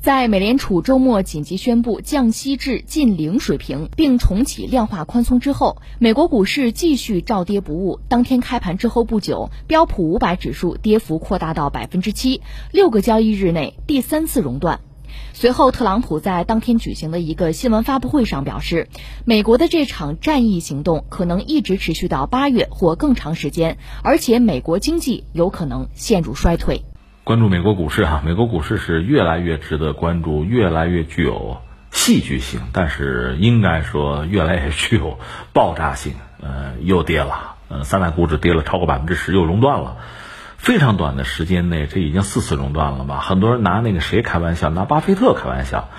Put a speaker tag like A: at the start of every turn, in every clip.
A: 在美联储周末紧急宣布降息至近零水平，并重启量化宽松之后，美国股市继续照跌不误。当天开盘之后不久，标普五百指数跌幅扩大到百分之七，六个交易日内第三次熔断。随后，特朗普在当天举行的一个新闻发布会上表示，美国的这场战役行动可能一直持续到八月或更长时间，而且美国经济有可能陷入衰退。
B: 关注美国股市啊，美国股市是越来越值得关注，越来越具有戏剧性，但是应该说越来越具有爆炸性。呃，又跌了，呃，三大股指跌了超过百分之十，又熔断了。非常短的时间内，这已经四次熔断了吧？很多人拿那个谁开玩笑，拿巴菲特开玩笑。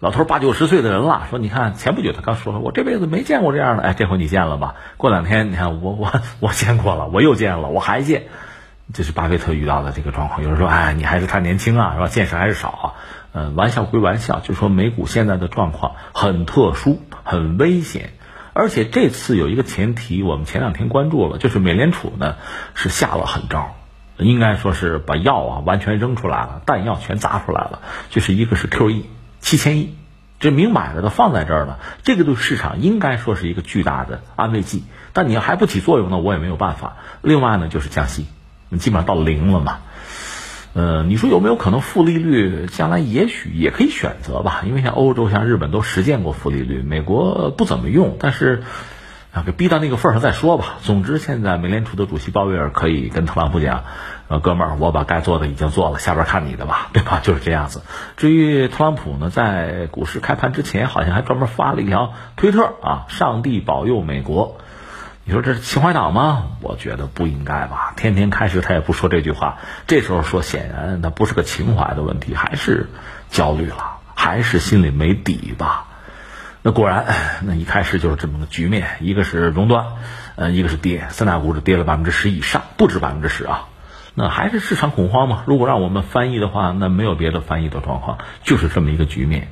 B: 老头八九十岁的人了，说你看前不久他刚说了，我这辈子没见过这样的，哎，这回你见了吧？过两天你看我我我见过了，我又见了，我还见。这是巴菲特遇到的这个状况。有人说：“哎，你还是太年轻啊，是吧？见识还是少啊。”嗯，玩笑归玩笑，就说美股现在的状况很特殊、很危险，而且这次有一个前提，我们前两天关注了，就是美联储呢是下了狠招，应该说是把药啊完全扔出来了，弹药全砸出来了，就是一个是 QE 七千亿，这明摆着的放在这儿了，这个对市场应该说是一个巨大的安慰剂，但你要还不起作用呢，我也没有办法。另外呢，就是降息。基本上到零了嘛，呃，你说有没有可能负利率？将来也许也可以选择吧，因为像欧洲、像日本都实践过负利率，美国不怎么用，但是啊，给逼到那个份上再说吧。总之，现在美联储的主席鲍威尔可以跟特朗普讲：“呃，哥们儿，我把该做的已经做了，下边看你的吧，对吧？”就是这样子。至于特朗普呢，在股市开盘之前，好像还专门发了一条推特啊：“上帝保佑美国。”你说这是情怀党吗？我觉得不应该吧。天天开始他也不说这句话，这时候说显然那不是个情怀的问题，还是焦虑了，还是心里没底吧。那果然，那一开始就是这么个局面，一个是熔断，呃，一个是跌，三大股指跌了百分之十以上，不止百分之十啊。那还是市场恐慌嘛？如果让我们翻译的话，那没有别的翻译的状况，就是这么一个局面。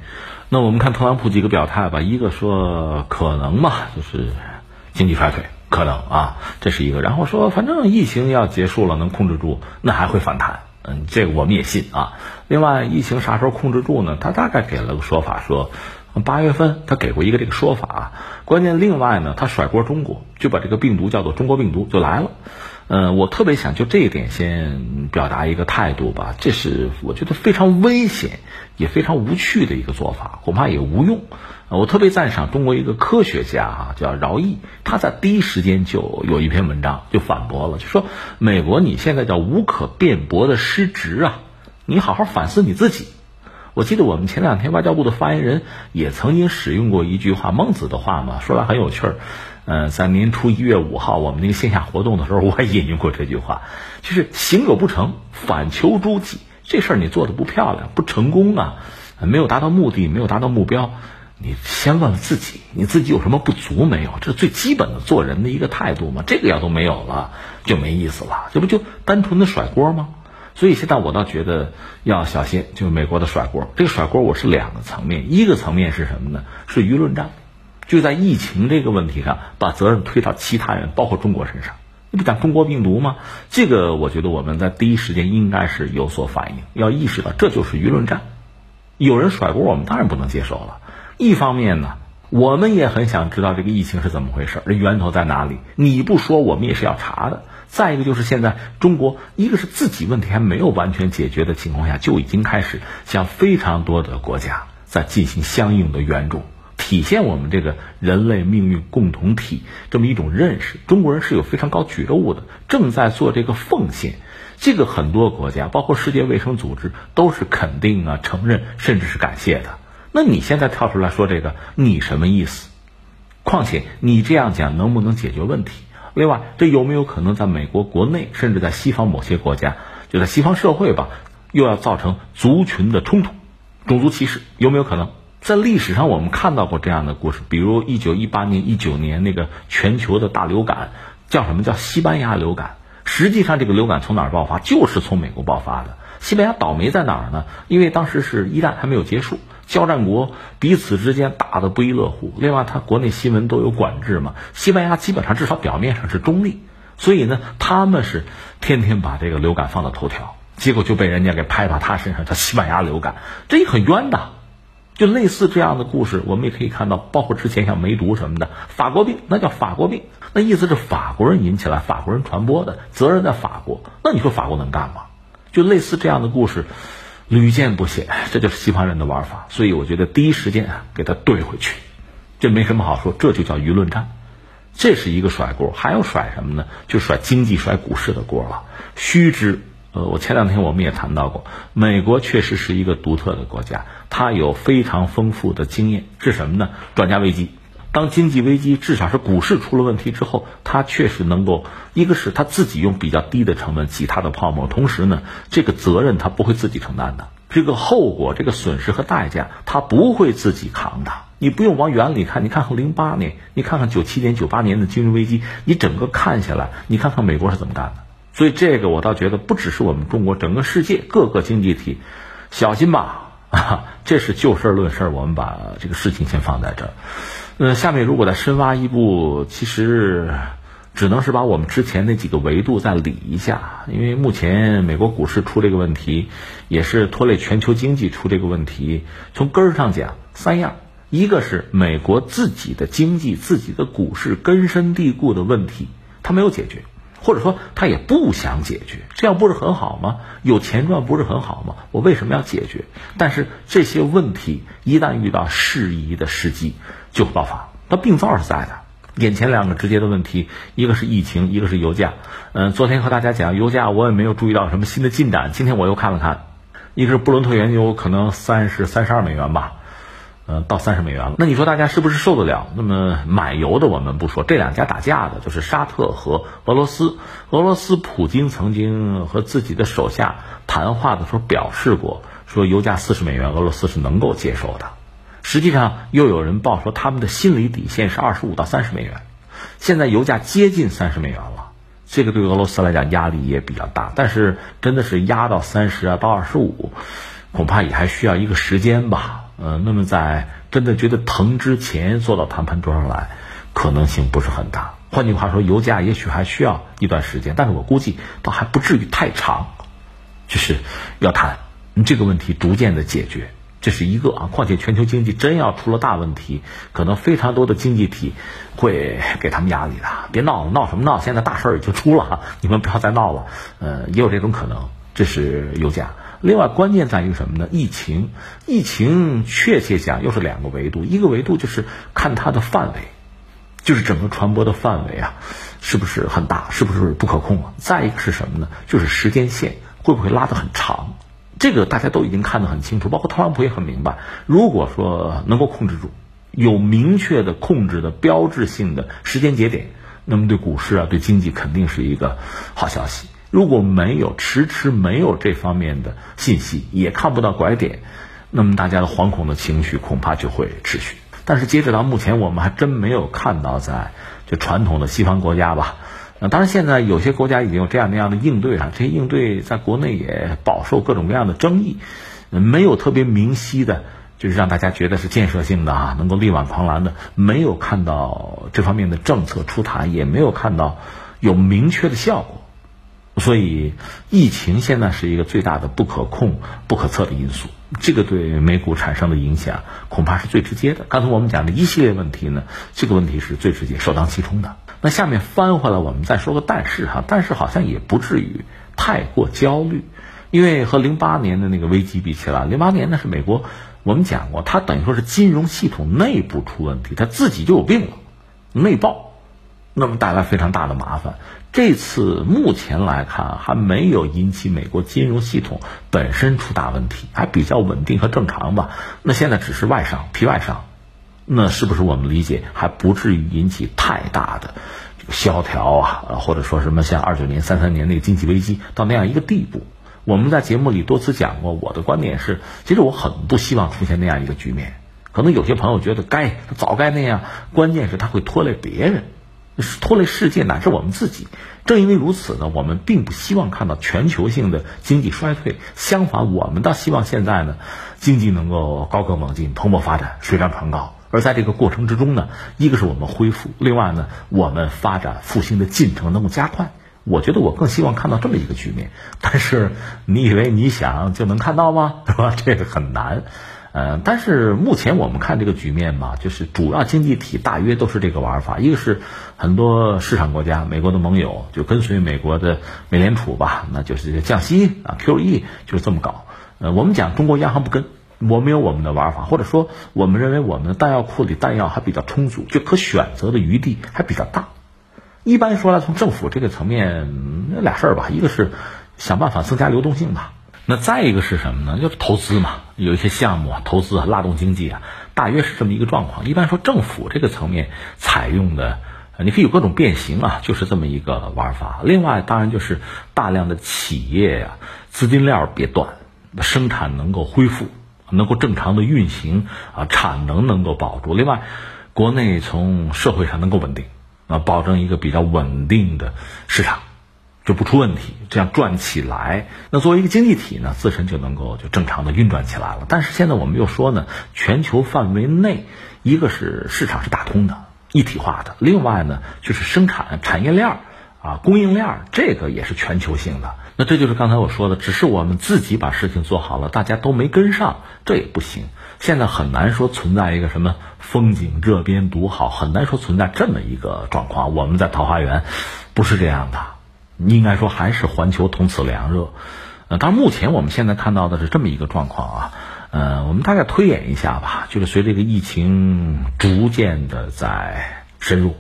B: 那我们看特朗普几个表态吧，一个说可能嘛，就是经济衰退。可能啊，这是一个。然后说，反正疫情要结束了，能控制住，那还会反弹。嗯，这个我们也信啊。另外，疫情啥时候控制住呢？他大概给了个说法，说八月份他给过一个这个说法。关键另外呢，他甩锅中国，就把这个病毒叫做中国病毒就来了。嗯，我特别想就这一点先表达一个态度吧，这是我觉得非常危险也非常无趣的一个做法，恐怕也无用。我特别赞赏中国一个科学家哈，叫饶毅，他在第一时间就有一篇文章就反驳了，就说美国你现在叫无可辩驳的失职啊，你好好反思你自己。我记得我们前两天外交部的发言人也曾经使用过一句话，孟子的话嘛，说来很有趣儿。嗯，在年初一月五号我们那个线下活动的时候，我也引用过这句话，就是行有不成，反求诸己。这事儿你做的不漂亮，不成功啊，没有达到目的，没有达到目标。你先问问自己，你自己有什么不足没有？这是最基本的做人的一个态度嘛。这个要都没有了，就没意思了。这不就单纯的甩锅吗？所以现在我倒觉得要小心，就美国的甩锅。这个甩锅我是两个层面，一个层面是什么呢？是舆论战，就在疫情这个问题上，把责任推到其他人，包括中国身上。你不讲中国病毒吗？这个我觉得我们在第一时间应该是有所反应，要意识到这就是舆论战。有人甩锅，我们当然不能接受了。一方面呢，我们也很想知道这个疫情是怎么回事，这源头在哪里？你不说，我们也是要查的。再一个就是现在中国，一个是自己问题还没有完全解决的情况下，就已经开始向非常多的国家在进行相应的援助，体现我们这个人类命运共同体这么一种认识。中国人是有非常高觉悟的，正在做这个奉献。这个很多国家，包括世界卫生组织，都是肯定啊、承认，甚至是感谢的。那你现在跳出来说这个，你什么意思？况且你这样讲能不能解决问题？另外，这有没有可能在美国国内，甚至在西方某些国家，就在西方社会吧，又要造成族群的冲突、种族歧视？有没有可能？在历史上我们看到过这样的故事，比如一九一八年、一九年那个全球的大流感，叫什么叫西班牙流感？实际上，这个流感从哪儿爆发？就是从美国爆发的。西班牙倒霉在哪儿呢？因为当时是一战还没有结束。交战国彼此之间打得不亦乐乎，另外他国内新闻都有管制嘛。西班牙基本上至少表面上是中立，所以呢，他们是天天把这个流感放到头条。结果就被人家给拍到他身上，叫西班牙流感，这也很冤的。就类似这样的故事，我们也可以看到，包括之前像梅毒什么的，法国病那叫法国病，那意思是法国人引起来，法国人传播的，责任在法国。那你说法国能干吗？就类似这样的故事，屡见不鲜，这就是西方人的玩法。所以我觉得第一时间啊，给他怼回去，这没什么好说，这就叫舆论战，这是一个甩锅。还要甩什么呢？就甩经济、甩股市的锅了。须知。呃，我前两天我们也谈到过，美国确实是一个独特的国家，它有非常丰富的经验，是什么呢？转嫁危机。当经济危机，至少是股市出了问题之后，它确实能够，一个是它自己用比较低的成本挤它的泡沫，同时呢，这个责任它不会自己承担的，这个后果、这个损失和代价，它不会自己扛的。你不用往远里看，你看看零八年，你看看九七年、九八年的金融危机，你整个看下来，你看看美国是怎么干的。所以这个我倒觉得不只是我们中国，整个世界各个经济体，小心吧 啊！这是就事论事，我们把这个事情先放在这儿。呃，下面如果再深挖一步，其实只能是把我们之前那几个维度再理一下，因为目前美国股市出这个问题，也是拖累全球经济出这个问题。从根儿上讲，三样：一个是美国自己的经济、自己的股市根深蒂固的问题，它没有解决。或者说他也不想解决，这样不是很好吗？有钱赚不是很好吗？我为什么要解决？但是这些问题一旦遇到适宜的时机，就会爆发。那病灶是在的，眼前两个直接的问题，一个是疫情，一个是油价。嗯，昨天和大家讲油价，我也没有注意到什么新的进展。今天我又看了看，一个是布伦特原油，可能三十三十二美元吧。呃，到三十美元了。那你说大家是不是受得了？那么买油的我们不说，这两家打架的就是沙特和俄罗斯。俄罗斯普京曾经和自己的手下谈话的时候表示过，说油价四十美元，俄罗斯是能够接受的。实际上又有人报说他们的心理底线是二十五到三十美元。现在油价接近三十美元了，这个对俄罗斯来讲压力也比较大。但是真的是压到三十啊到二十五，恐怕也还需要一个时间吧。呃，那么在真的觉得疼之前坐到谈判桌上来，可能性不是很大。换句话说，油价也许还需要一段时间，但是我估计倒还不至于太长，就是要谈这个问题逐渐的解决，这是一个啊。况且全球经济真要出了大问题，可能非常多的经济体会给他们压力的。别闹了，闹什么闹？现在大事儿已经出了，你们不要再闹了。呃，也有这种可能。这是油价。另外，关键在于什么呢？疫情，疫情确切讲又是两个维度，一个维度就是看它的范围，就是整个传播的范围啊，是不是很大，是不是不可控啊？再一个是什么呢？就是时间线会不会拉得很长？这个大家都已经看得很清楚，包括特朗普也很明白。如果说能够控制住，有明确的控制的标志性的时间节点，那么对股市啊，对经济肯定是一个好消息。如果没有迟迟没有这方面的信息，也看不到拐点，那么大家的惶恐的情绪恐怕就会持续。但是截止到目前，我们还真没有看到在就传统的西方国家吧。那当然，现在有些国家已经有这样那样的应对啊，这些应对在国内也饱受各种各样的争议，没有特别明晰的，就是让大家觉得是建设性的啊，能够力挽狂澜的，没有看到这方面的政策出台，也没有看到有明确的效果。所以，疫情现在是一个最大的不可控、不可测的因素，这个对美股产生的影响恐怕是最直接的。刚才我们讲的一系列问题呢，这个问题是最直接、首当其冲的。那下面翻回来，我们再说个但是哈，但是好像也不至于太过焦虑，因为和零八年的那个危机比起来，零八年那是美国，我们讲过，它等于说是金融系统内部出问题，它自己就有病了，内爆，那么带来非常大的麻烦。这次目前来看还没有引起美国金融系统本身出大问题，还比较稳定和正常吧。那现在只是外伤、皮外伤，那是不是我们理解还不至于引起太大的这个萧条啊？或者说什么像二九年、三三年那个经济危机到那样一个地步？我们在节目里多次讲过，我的观点是，其实我很不希望出现那样一个局面。可能有些朋友觉得该早该那样，关键是他会拖累别人。拖累世界乃至我们自己。正因为如此呢，我们并不希望看到全球性的经济衰退。相反，我们倒希望现在呢，经济能够高歌猛进、蓬勃发展、水涨船高。而在这个过程之中呢，一个是我们恢复，另外呢，我们发展复兴的进程能够加快。我觉得我更希望看到这么一个局面。但是你以为你想就能看到吗？是吧？这个很难。呃，但是目前我们看这个局面嘛，就是主要经济体大约都是这个玩法。一个是很多市场国家，美国的盟友就跟随美国的美联储吧，那就是降息啊，QE 就是这么搞。呃，我们讲中国央行不跟，我们有我们的玩法，或者说我们认为我们的弹药库里弹药还比较充足，就可选择的余地还比较大。一般说来，从政府这个层面，那俩事儿吧，一个是想办法增加流动性吧。那再一个是什么呢？就是投资嘛，有一些项目啊，投资啊，拉动经济啊，大约是这么一个状况。一般说政府这个层面采用的，你可以有各种变形啊，就是这么一个玩法。另外，当然就是大量的企业呀，资金链别断，生产能够恢复，能够正常的运行啊，产能能够保住。另外，国内从社会上能够稳定啊，保证一个比较稳定的市场。就不出问题，这样转起来，那作为一个经济体呢，自身就能够就正常的运转起来了。但是现在我们又说呢，全球范围内，一个是市场是打通的、一体化的，另外呢就是生产产业链儿啊、供应链儿，这个也是全球性的。那这就是刚才我说的，只是我们自己把事情做好了，大家都没跟上，这也不行。现在很难说存在一个什么风景热边独好，很难说存在这么一个状况。我们在桃花源不是这样的。应该说还是环球同此凉热，呃，当然目前我们现在看到的是这么一个状况啊，呃，我们大概推演一下吧，就是随着这个疫情逐渐的在深入，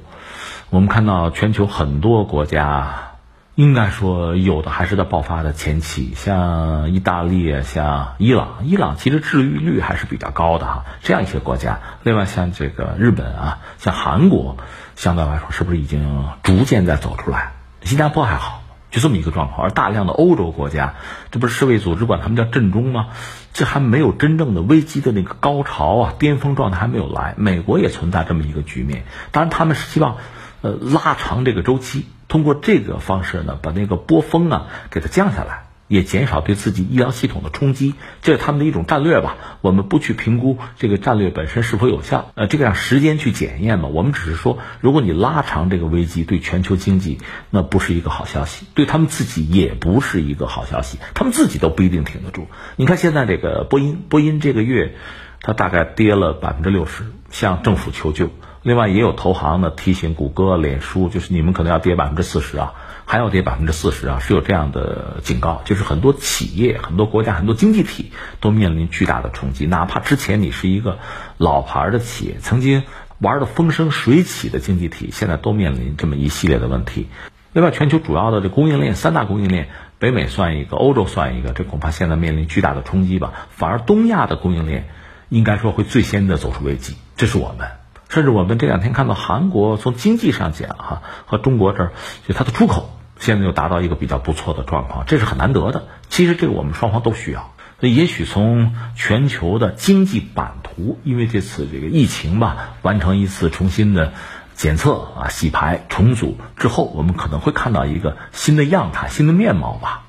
B: 我们看到全球很多国家，应该说有的还是在爆发的前期，像意大利、像伊朗，伊朗其实治愈率还是比较高的哈，这样一些国家，另外像这个日本啊，像韩国，相对来说是不是已经逐渐在走出来？新加坡还好，就这么一个状况，而大量的欧洲国家，这不是世卫组织管他们叫震中吗？这还没有真正的危机的那个高潮啊，巅峰状态还没有来。美国也存在这么一个局面，当然他们是希望，呃，拉长这个周期，通过这个方式呢，把那个波峰啊给它降下来。也减少对自己医疗系统的冲击，这是他们的一种战略吧。我们不去评估这个战略本身是否有效，呃，这个让时间去检验嘛。我们只是说，如果你拉长这个危机，对全球经济那不是一个好消息，对他们自己也不是一个好消息，他们自己都不一定挺得住。你看现在这个波音，波音这个月它大概跌了百分之六十，向政府求救。另外也有投行呢提醒谷歌、脸书，就是你们可能要跌百分之四十啊。还要跌百分之四十啊，是有这样的警告，就是很多企业、很多国家、很多经济体都面临巨大的冲击。哪怕之前你是一个老牌的企业，曾经玩的风生水起的经济体，现在都面临这么一系列的问题。另外，全球主要的这供应链三大供应链，北美算一个，欧洲算一个，这恐怕现在面临巨大的冲击吧。反而东亚的供应链应该说会最先的走出危机。这是我们，甚至我们这两天看到韩国从经济上讲哈，和中国这儿就它的出口。现在又达到一个比较不错的状况，这是很难得的。其实这个我们双方都需要。所以也许从全球的经济版图，因为这次这个疫情吧，完成一次重新的检测啊、洗牌、重组之后，我们可能会看到一个新的样态、新的面貌吧。